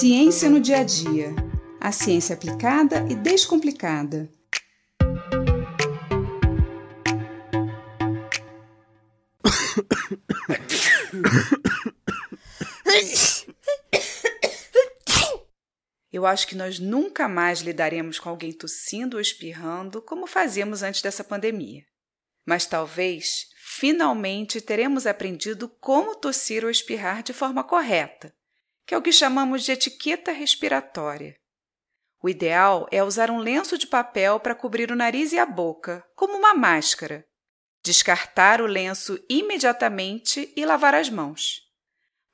Ciência no dia a dia. A ciência aplicada e descomplicada. Eu acho que nós nunca mais lidaremos com alguém tossindo ou espirrando como fazíamos antes dessa pandemia. Mas talvez, finalmente, teremos aprendido como tossir ou espirrar de forma correta que é o que chamamos de etiqueta respiratória. O ideal é usar um lenço de papel para cobrir o nariz e a boca, como uma máscara. Descartar o lenço imediatamente e lavar as mãos.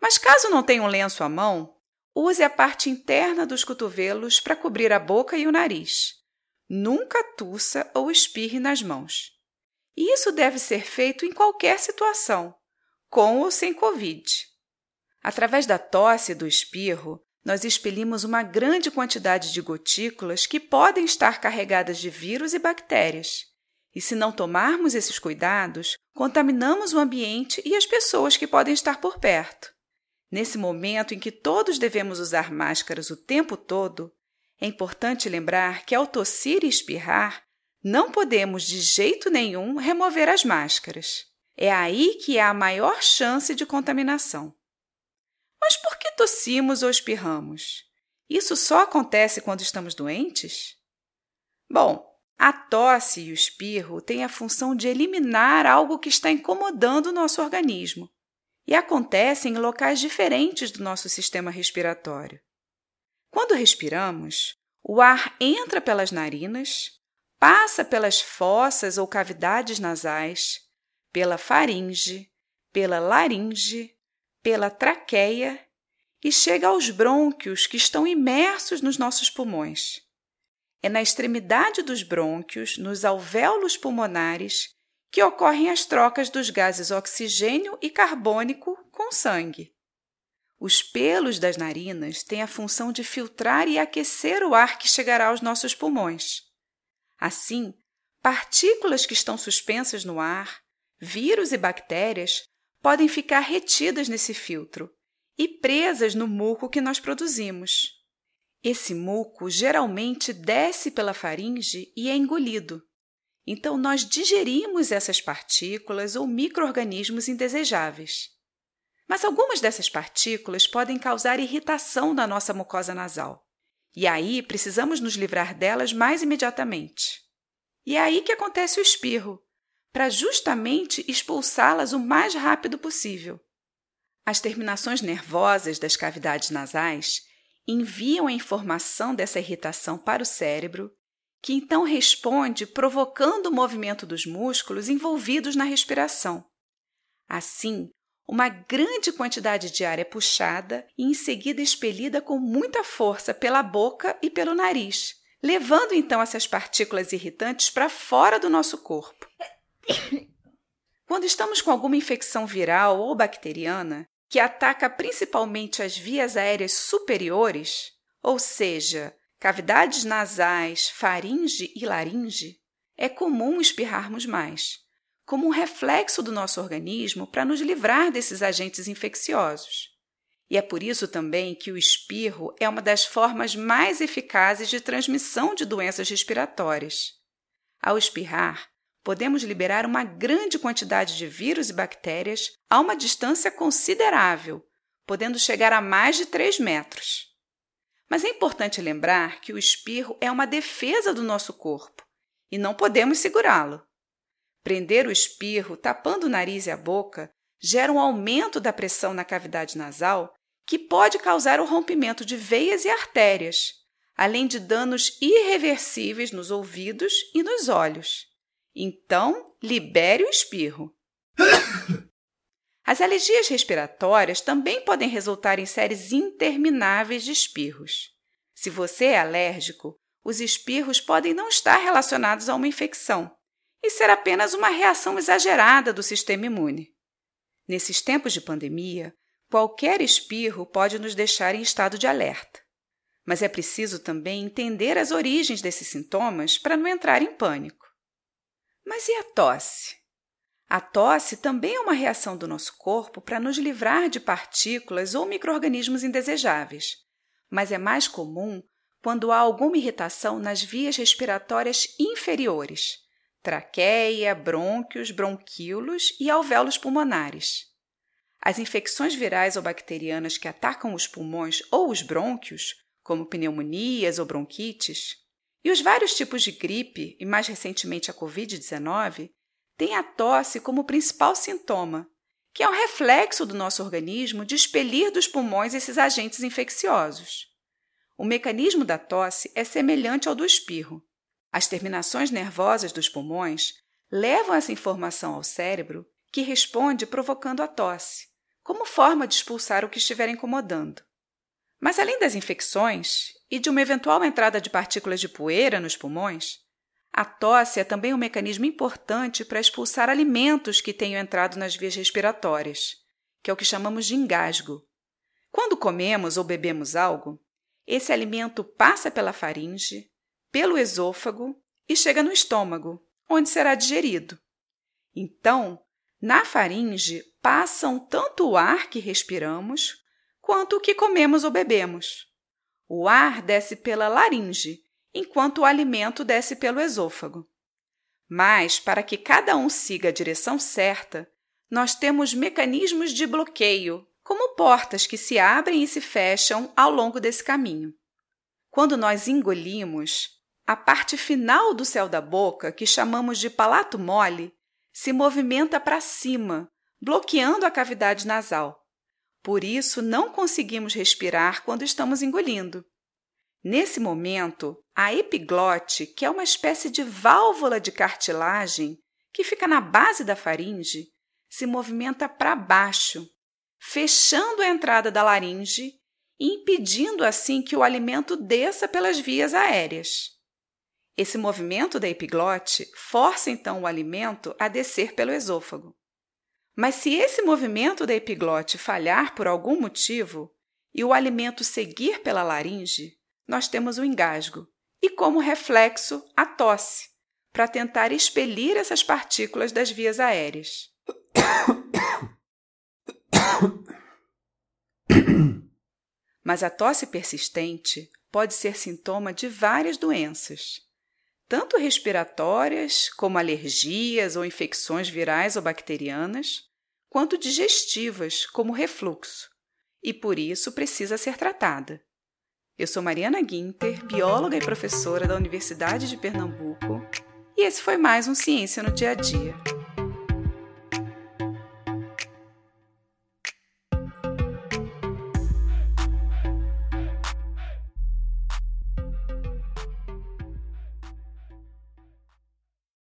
Mas caso não tenha um lenço à mão, use a parte interna dos cotovelos para cobrir a boca e o nariz. Nunca tussa ou espirre nas mãos. E isso deve ser feito em qualquer situação, com ou sem Covid. Através da tosse e do espirro, nós expelimos uma grande quantidade de gotículas que podem estar carregadas de vírus e bactérias. E se não tomarmos esses cuidados, contaminamos o ambiente e as pessoas que podem estar por perto. Nesse momento em que todos devemos usar máscaras o tempo todo, é importante lembrar que ao tossir e espirrar, não podemos de jeito nenhum remover as máscaras. É aí que há a maior chance de contaminação. Tossimos ou espirramos? Isso só acontece quando estamos doentes? Bom, a tosse e o espirro têm a função de eliminar algo que está incomodando o nosso organismo e acontecem em locais diferentes do nosso sistema respiratório. Quando respiramos, o ar entra pelas narinas, passa pelas fossas ou cavidades nasais, pela faringe, pela laringe, pela traqueia e chega aos brônquios que estão imersos nos nossos pulmões. É na extremidade dos brônquios, nos alvéolos pulmonares, que ocorrem as trocas dos gases oxigênio e carbônico com sangue. Os pelos das narinas têm a função de filtrar e aquecer o ar que chegará aos nossos pulmões. Assim, partículas que estão suspensas no ar, vírus e bactérias podem ficar retidas nesse filtro e presas no muco que nós produzimos. Esse muco geralmente desce pela faringe e é engolido. Então, nós digerimos essas partículas ou microorganismos indesejáveis. Mas algumas dessas partículas podem causar irritação na nossa mucosa nasal. E aí precisamos nos livrar delas mais imediatamente. E é aí que acontece o espirro, para justamente expulsá-las o mais rápido possível. As terminações nervosas das cavidades nasais enviam a informação dessa irritação para o cérebro, que então responde provocando o movimento dos músculos envolvidos na respiração. Assim, uma grande quantidade de ar é puxada e em seguida expelida com muita força pela boca e pelo nariz, levando então essas partículas irritantes para fora do nosso corpo. Quando estamos com alguma infecção viral ou bacteriana que ataca principalmente as vias aéreas superiores, ou seja, cavidades nasais, faringe e laringe, é comum espirrarmos mais, como um reflexo do nosso organismo para nos livrar desses agentes infecciosos. E é por isso também que o espirro é uma das formas mais eficazes de transmissão de doenças respiratórias. Ao espirrar, podemos liberar uma grande quantidade de vírus e bactérias a uma distância considerável, podendo chegar a mais de 3 metros. Mas é importante lembrar que o espirro é uma defesa do nosso corpo e não podemos segurá-lo. Prender o espirro tapando o nariz e a boca gera um aumento da pressão na cavidade nasal que pode causar o rompimento de veias e artérias, além de danos irreversíveis nos ouvidos e nos olhos. Então, libere o espirro. As alergias respiratórias também podem resultar em séries intermináveis de espirros. Se você é alérgico, os espirros podem não estar relacionados a uma infecção e ser apenas uma reação exagerada do sistema imune. Nesses tempos de pandemia, qualquer espirro pode nos deixar em estado de alerta. Mas é preciso também entender as origens desses sintomas para não entrar em pânico. Mas e a tosse? A tosse também é uma reação do nosso corpo para nos livrar de partículas ou microrganismos indesejáveis, mas é mais comum quando há alguma irritação nas vias respiratórias inferiores, traqueia, brônquios, bronquíolos e alvéolos pulmonares. As infecções virais ou bacterianas que atacam os pulmões ou os brônquios, como pneumonias ou bronquites, e os vários tipos de gripe, e mais recentemente a Covid-19, tem a tosse como principal sintoma, que é um reflexo do nosso organismo de expelir dos pulmões esses agentes infecciosos. O mecanismo da tosse é semelhante ao do espirro. As terminações nervosas dos pulmões levam essa informação ao cérebro, que responde provocando a tosse, como forma de expulsar o que estiver incomodando. Mas além das infecções e de uma eventual entrada de partículas de poeira nos pulmões, a tosse é também um mecanismo importante para expulsar alimentos que tenham entrado nas vias respiratórias, que é o que chamamos de engasgo. Quando comemos ou bebemos algo, esse alimento passa pela faringe, pelo esôfago e chega no estômago, onde será digerido. Então, na faringe passam tanto o ar que respiramos quanto o que comemos ou bebemos. O ar desce pela laringe enquanto o alimento desce pelo esôfago. Mas, para que cada um siga a direção certa, nós temos mecanismos de bloqueio, como portas que se abrem e se fecham ao longo desse caminho. Quando nós engolimos, a parte final do céu da boca, que chamamos de palato mole, se movimenta para cima, bloqueando a cavidade nasal. Por isso, não conseguimos respirar quando estamos engolindo. Nesse momento, a epiglote, que é uma espécie de válvula de cartilagem que fica na base da faringe, se movimenta para baixo, fechando a entrada da laringe e impedindo assim que o alimento desça pelas vias aéreas. Esse movimento da epiglote força então o alimento a descer pelo esôfago. Mas se esse movimento da epiglote falhar por algum motivo e o alimento seguir pela laringe, nós temos o engasgo e, como reflexo, a tosse, para tentar expelir essas partículas das vias aéreas. Mas a tosse persistente pode ser sintoma de várias doenças, tanto respiratórias, como alergias ou infecções virais ou bacterianas, quanto digestivas, como refluxo, e por isso precisa ser tratada. Eu sou Mariana Guinter, bióloga e professora da Universidade de Pernambuco, e esse foi mais um Ciência no Dia a Dia.